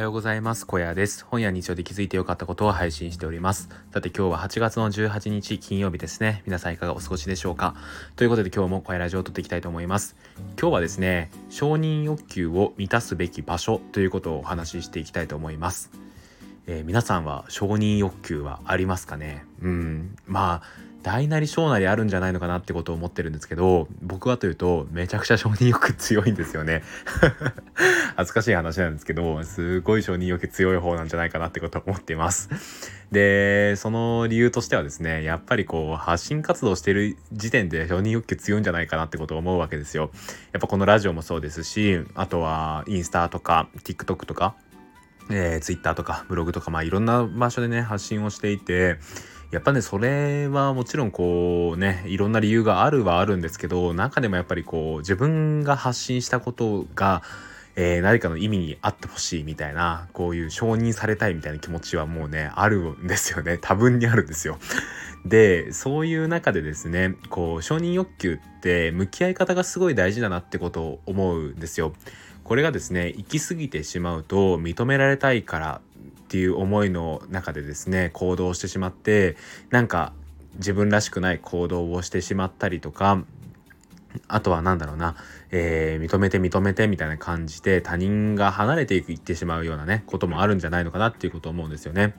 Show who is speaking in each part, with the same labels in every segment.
Speaker 1: はようございます。小屋です。本屋日常で気づいてよかったことを配信しております。さて今日は8月の18日金曜日ですね。皆さんいかがお過ごしでしょうか？ということで今日も小屋ラジオを撮っていきたいと思います。今日はですね、承認欲求を満たすべき場所ということをお話ししていきたいと思います。えー、皆さんは承認欲求はありますかね？うん。まあ大なり小なりあるんじゃないのかなってことを思ってるんですけど僕はというとめちゃくちゃ承認欲強いんですよね。恥ずかしい話なんですけどすごい承認欲強い方なんじゃないかなってことを思っています。でその理由としてはですねやっぱりこう発信活動してる時点で承認欲求強いんじゃないかなってことを思うわけですよ。やっぱこのラジオもそうですしあとはインスタとか TikTok とかえー、Twitter とかブログとかまあいろんな場所でね発信をしていてやっぱねそれはもちろんこうねいろんな理由があるはあるんですけど中でもやっぱりこう自分が発信したことがえー、何かの意味にあってほしいみたいなこういう承認されたいみたいな気持ちはもうねあるんですよね 多分にあるんですよ。でそういう中でですねこう承認欲求って向き合い方がすごい大事だなってことを思うんですよ。これがですね行き過ぎてしまうと認められたいからっていう思いの中でですね行動してしまってなんか自分らしくない行動をしてしまったりとかあとは何だろうな、えー、認めて認めてみたいな感じで他人が離れていくいってしまうようなねこともあるんじゃないのかなっていうことを思うんですよね。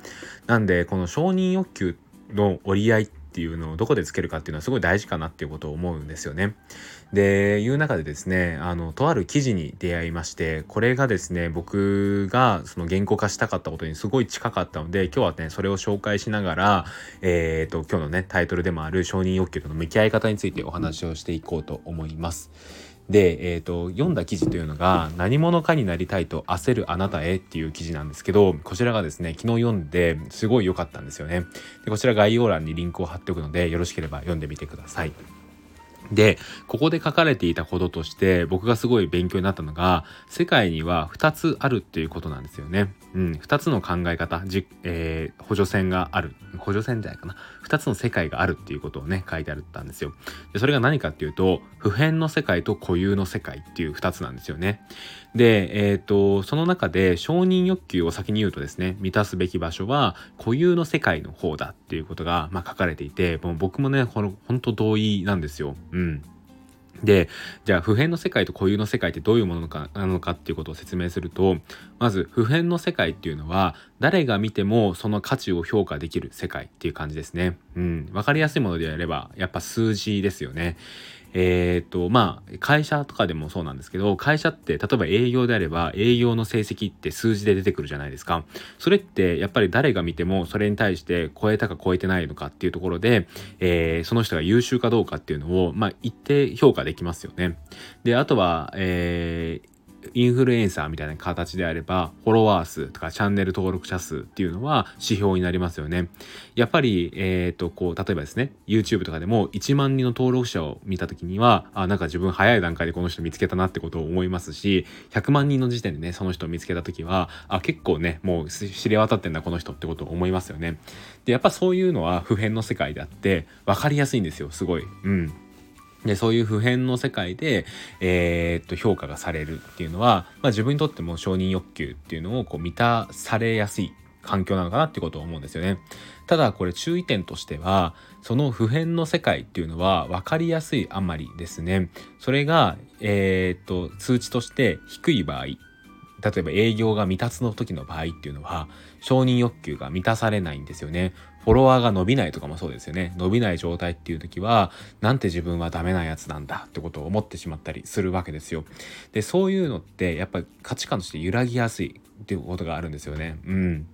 Speaker 1: なんでこの承認欲求の折り合いっていうのをどこでつけるかっていうのはすごい大事かなっていうことを思うんですよね。でいう中でですねあのとある記事に出会いましてこれがですね僕がその言語化したかったことにすごい近かったので今日はねそれを紹介しながらえっ、ー、と今日のねタイトルでもある承認欲求との向き合い方についてお話をしていこうと思います。で、えーと、読んだ記事というのが「何者かになりたいと焦るあなたへ」っていう記事なんですけどこちらがですね昨日読んですごい良かったんですよね。でこちら概要欄にリンクを貼っておくのでよろしければ読んでみてください。で、ここで書かれていたこととして僕がすごい勉強になったのが世界には2つあるっていうことなんですよね。うん、2つの考え方、じえー、補助線がある。補助線じゃないかな。2つの世界があるっていうことをね、書いてあるったんですよ。で、それが何かっていうと、普遍の世界と固有の世界っていう2つなんですよね。で、えっ、ー、と、その中で承認欲求を先に言うとですね、満たすべき場所は固有の世界の方だっていうことが、まあ、書かれていて、もう僕もね、この本当同意なんですよ。うん。で、じゃあ普遍の世界と固有の世界ってどういうものかなのかっていうことを説明すると、まず普遍の世界っていうのは誰が見てもその価値を評価できる世界っていう感じですね。うん。わかりやすいものであればやっぱ数字ですよね。えっ、と、まあ、会社とかでもそうなんですけど、会社って、例えば営業であれば、営業の成績って数字で出てくるじゃないですか。それって、やっぱり誰が見ても、それに対して超えたか超えてないのかっていうところで、えー、その人が優秀かどうかっていうのを、まあ、一定評価できますよね。で、あとは、えー、インフルエンサーみたいな形であれば、フォロワー数とかチャンネル登録者数っていうのは指標になりますよね。やっぱり、えっ、ー、と、こう、例えばですね、YouTube とかでも1万人の登録者を見た時には、あ、なんか自分早い段階でこの人見つけたなってことを思いますし、100万人の時点でね、その人を見つけた時は、あ、結構ね、もう知れ渡ってんだ、この人ってことを思いますよね。で、やっぱそういうのは普遍の世界であって、分かりやすいんですよ、すごい。うん。でそういう普遍の世界で、えー、っと評価がされるっていうのは、まあ、自分にとっても承認欲求っていうのをこう満たされやすい環境なのかなってことを思うんですよね。ただこれ注意点としてはその普遍の世界っていうのは分かりやすいあまりですねそれが、えー、っと通知として低い場合例えば営業が未達の時の場合っていうのは承認欲求が満たされないんですよね。フォロワーが伸びないとかもそうですよね。伸びない状態っていう時は、なんて自分はダメなやつなんだってことを思ってしまったりするわけですよ。で、そういうのってやっぱり価値観として揺らぎやすいっていうことがあるんですよね。うん。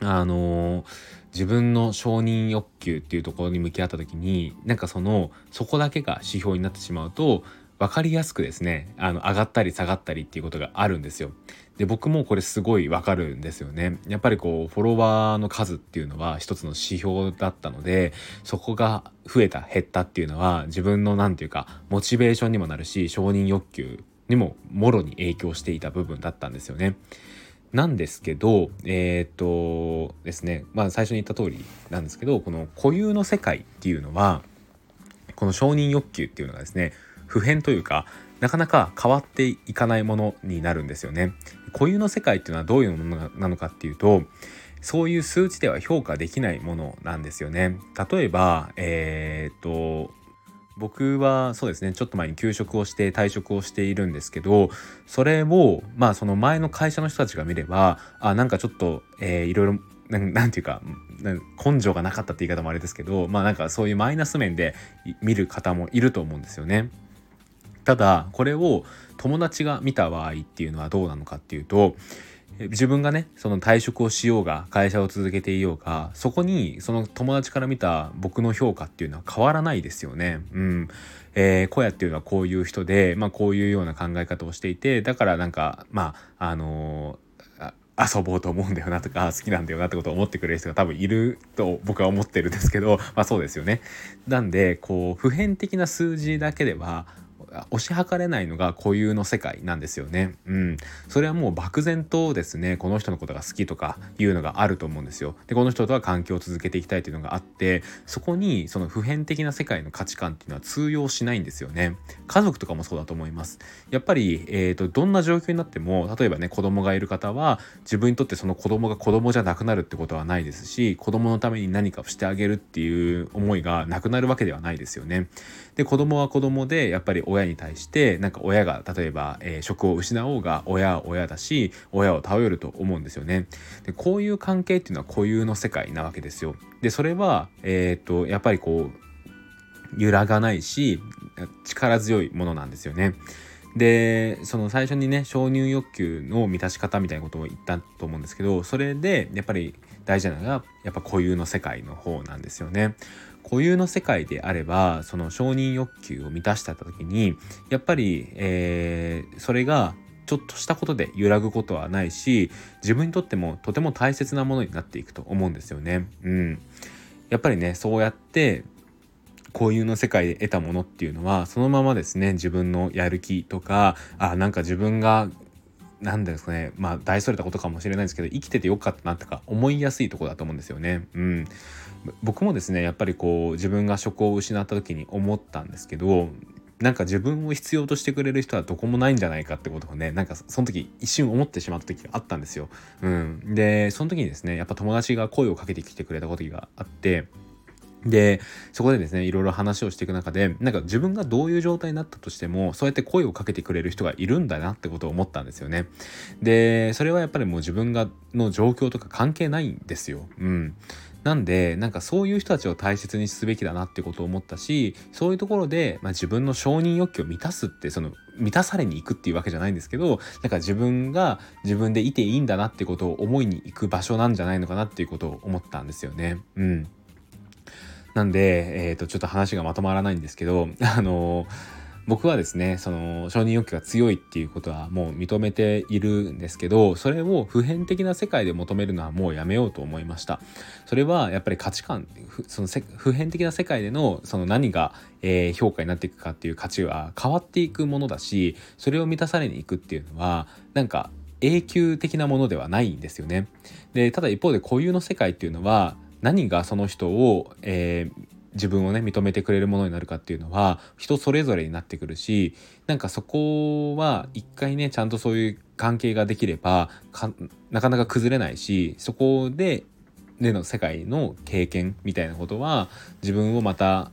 Speaker 1: あのー、自分の承認欲求っていうところに向き合った時になんかそのそこだけが指標になってしまうと分かりやすくですねあの上がったり下がったりっていうことがあるんですよ。で僕もこれすごい分かるんですよね。やっぱりこうフォロワーの数っていうのは一つの指標だったのでそこが増えた減ったっていうのは自分の何て言うかモチベーションにもなるし承認欲求にももろに影響していた部分だったんですよね。なんですけど、えっ、とですね、まあ最初に言った通りなんですけど、この固有の世界っていうのは、この承認欲求っていうのがですね、普遍というかなかなか変わっていかないものになるんですよね。固有の世界っていうのはどういうものなのかっていうとそういう数値では評価できないものなんですよね。例えば、えー、っと僕はそうですねちょっと前に休職をして退職をしているんですけどそれをまあその前の会社の人たちが見ればあなんかちょっと、えー、いろいろなんていうか根性がなかったって言い方もあれですけどまあなんかそういうマイナス面で見る方もいると思うんですよね。ただこれを友達が見た場合っていうのはどうなのかっていうと自分がねその退職をしようが会社を続けていようがそこにその友達から見た僕の評価っていうのは変わらないですよね。うんえー、小屋っていうのはこういう人で、まあ、こういうような考え方をしていてだからなんかまああのー、遊ぼうと思うんだよなとか好きなんだよなってことを思ってくれる人が多分いると僕は思ってるんですけどまあそうですよね。なんでこう普遍的な数字だけでは推し量れないのが固有の世界なんですよね。うん。それはもう漠然とですね、この人のことが好きとかいうのがあると思うんですよ。で、この人とは関係を続けていきたいというのがあって、そこにその普遍的な世界の価値観っていうのは通用しないんですよね。家族とかもそうだと思います。やっぱり、えっ、ー、と、どんな状況になっても、例えばね、子供がいる方は、自分にとってその子供が子供じゃなくなるってことはないですし、子供のために何かをしてあげるっていう思いがなくなるわけではないですよね。で、子供は子供で、やっぱり親親に対してなんか親が例えば、えー、職を失おうが親は親だし親を頼ると思うんですよね。でこういう関係っていうのは固有の世界なわけですよ。でそれは、えー、っとやっぱりこう揺らがないし力強いものなんですよね。でその最初にね承認欲求の満たし方みたいなことを言ったと思うんですけどそれでやっぱり大事なのがやっぱ固有の世界の方なんですよね。固有の世界であればその承認欲求を満たした時にやっぱり、えー、それがちょっとしたことで揺らぐことはないし自分にとってもとても大切なものになっていくと思うんですよね。うん、やっぱりねそうやって固有の世界で得たものっていうのはそのままですね自分のやる気とかあなんか自分が何ですかねまあ大それたことかもしれないですけど生きててよかったなとか思いやすいとこだと思うんですよね。うん、僕もですねやっぱりこう自分が職を失った時に思ったんですけどなんか自分を必要としてくれる人はどこもないんじゃないかってことをねなんかその時一瞬思ってしまった時があったんですよ。うん、でその時にですねやっぱ友達が声をかけてきてくれたことがあってでそこでですねいろいろ話をしていく中でなんか自分がどういう状態になったとしてもそうやって声をかけてくれる人がいるんだなってことを思ったんですよね。でそれはやっぱりもう自分がの状況とか関係ないんですよ。うん、なんでなんかそういう人たちを大切にすべきだなってことを思ったしそういうところで、まあ、自分の承認欲求を満たすってその満たされに行くっていうわけじゃないんですけどなんか自分が自分でいていいんだなってことを思いに行く場所なんじゃないのかなっていうことを思ったんですよね。うんなんで、えっ、ー、と、ちょっと話がまとまらないんですけど、あの僕はですねその承認欲求が強いっていうことはもう認めているんですけどそれを普遍的な世界で求めるのはもうやめようと思いました。それはやっぱり価値観その普遍的な世界でのその何が、えー、評価になっていくかっていう価値は変わっていくものだしそれを満たされにいくっていうのはなんか永久的なものではないんですよね。でただ一方で固有の世界っていうのは何がその人を、えー、自分をね認めてくれるものになるかっていうのは人それぞれになってくるしなんかそこは一回ねちゃんとそういう関係ができればなかなか崩れないしそこででの世界の経験みたいなことは自分をまた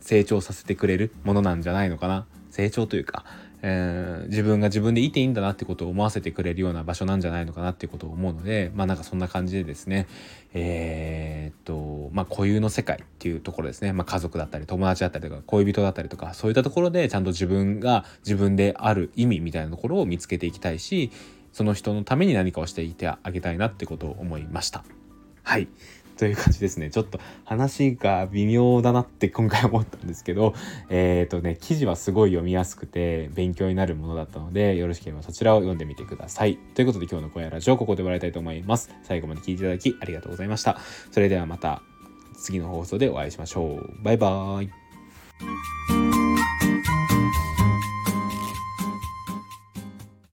Speaker 1: 成長させてくれるものなんじゃないのかな。成長というかえー、自分が自分でいていいんだなってことを思わせてくれるような場所なんじゃないのかなっていうことを思うのでまあなんかそんな感じでですねえー、っとまあ固有の世界っていうところですね、まあ、家族だったり友達だったりとか恋人だったりとかそういったところでちゃんと自分が自分である意味みたいなところを見つけていきたいしその人のために何かをしていてあげたいなってことを思いました。はいという感じですね。ちょっと話が微妙だなって今回思ったんですけど、えっ、ー、とね、記事はすごい読みやすくて勉強になるものだったので、よろしければそちらを読んでみてください。ということで今日の声ラジオここで終わりたいと思います。最後まで聴いていただきありがとうございました。それではまた次の放送でお会いしましょう。バイバーイ。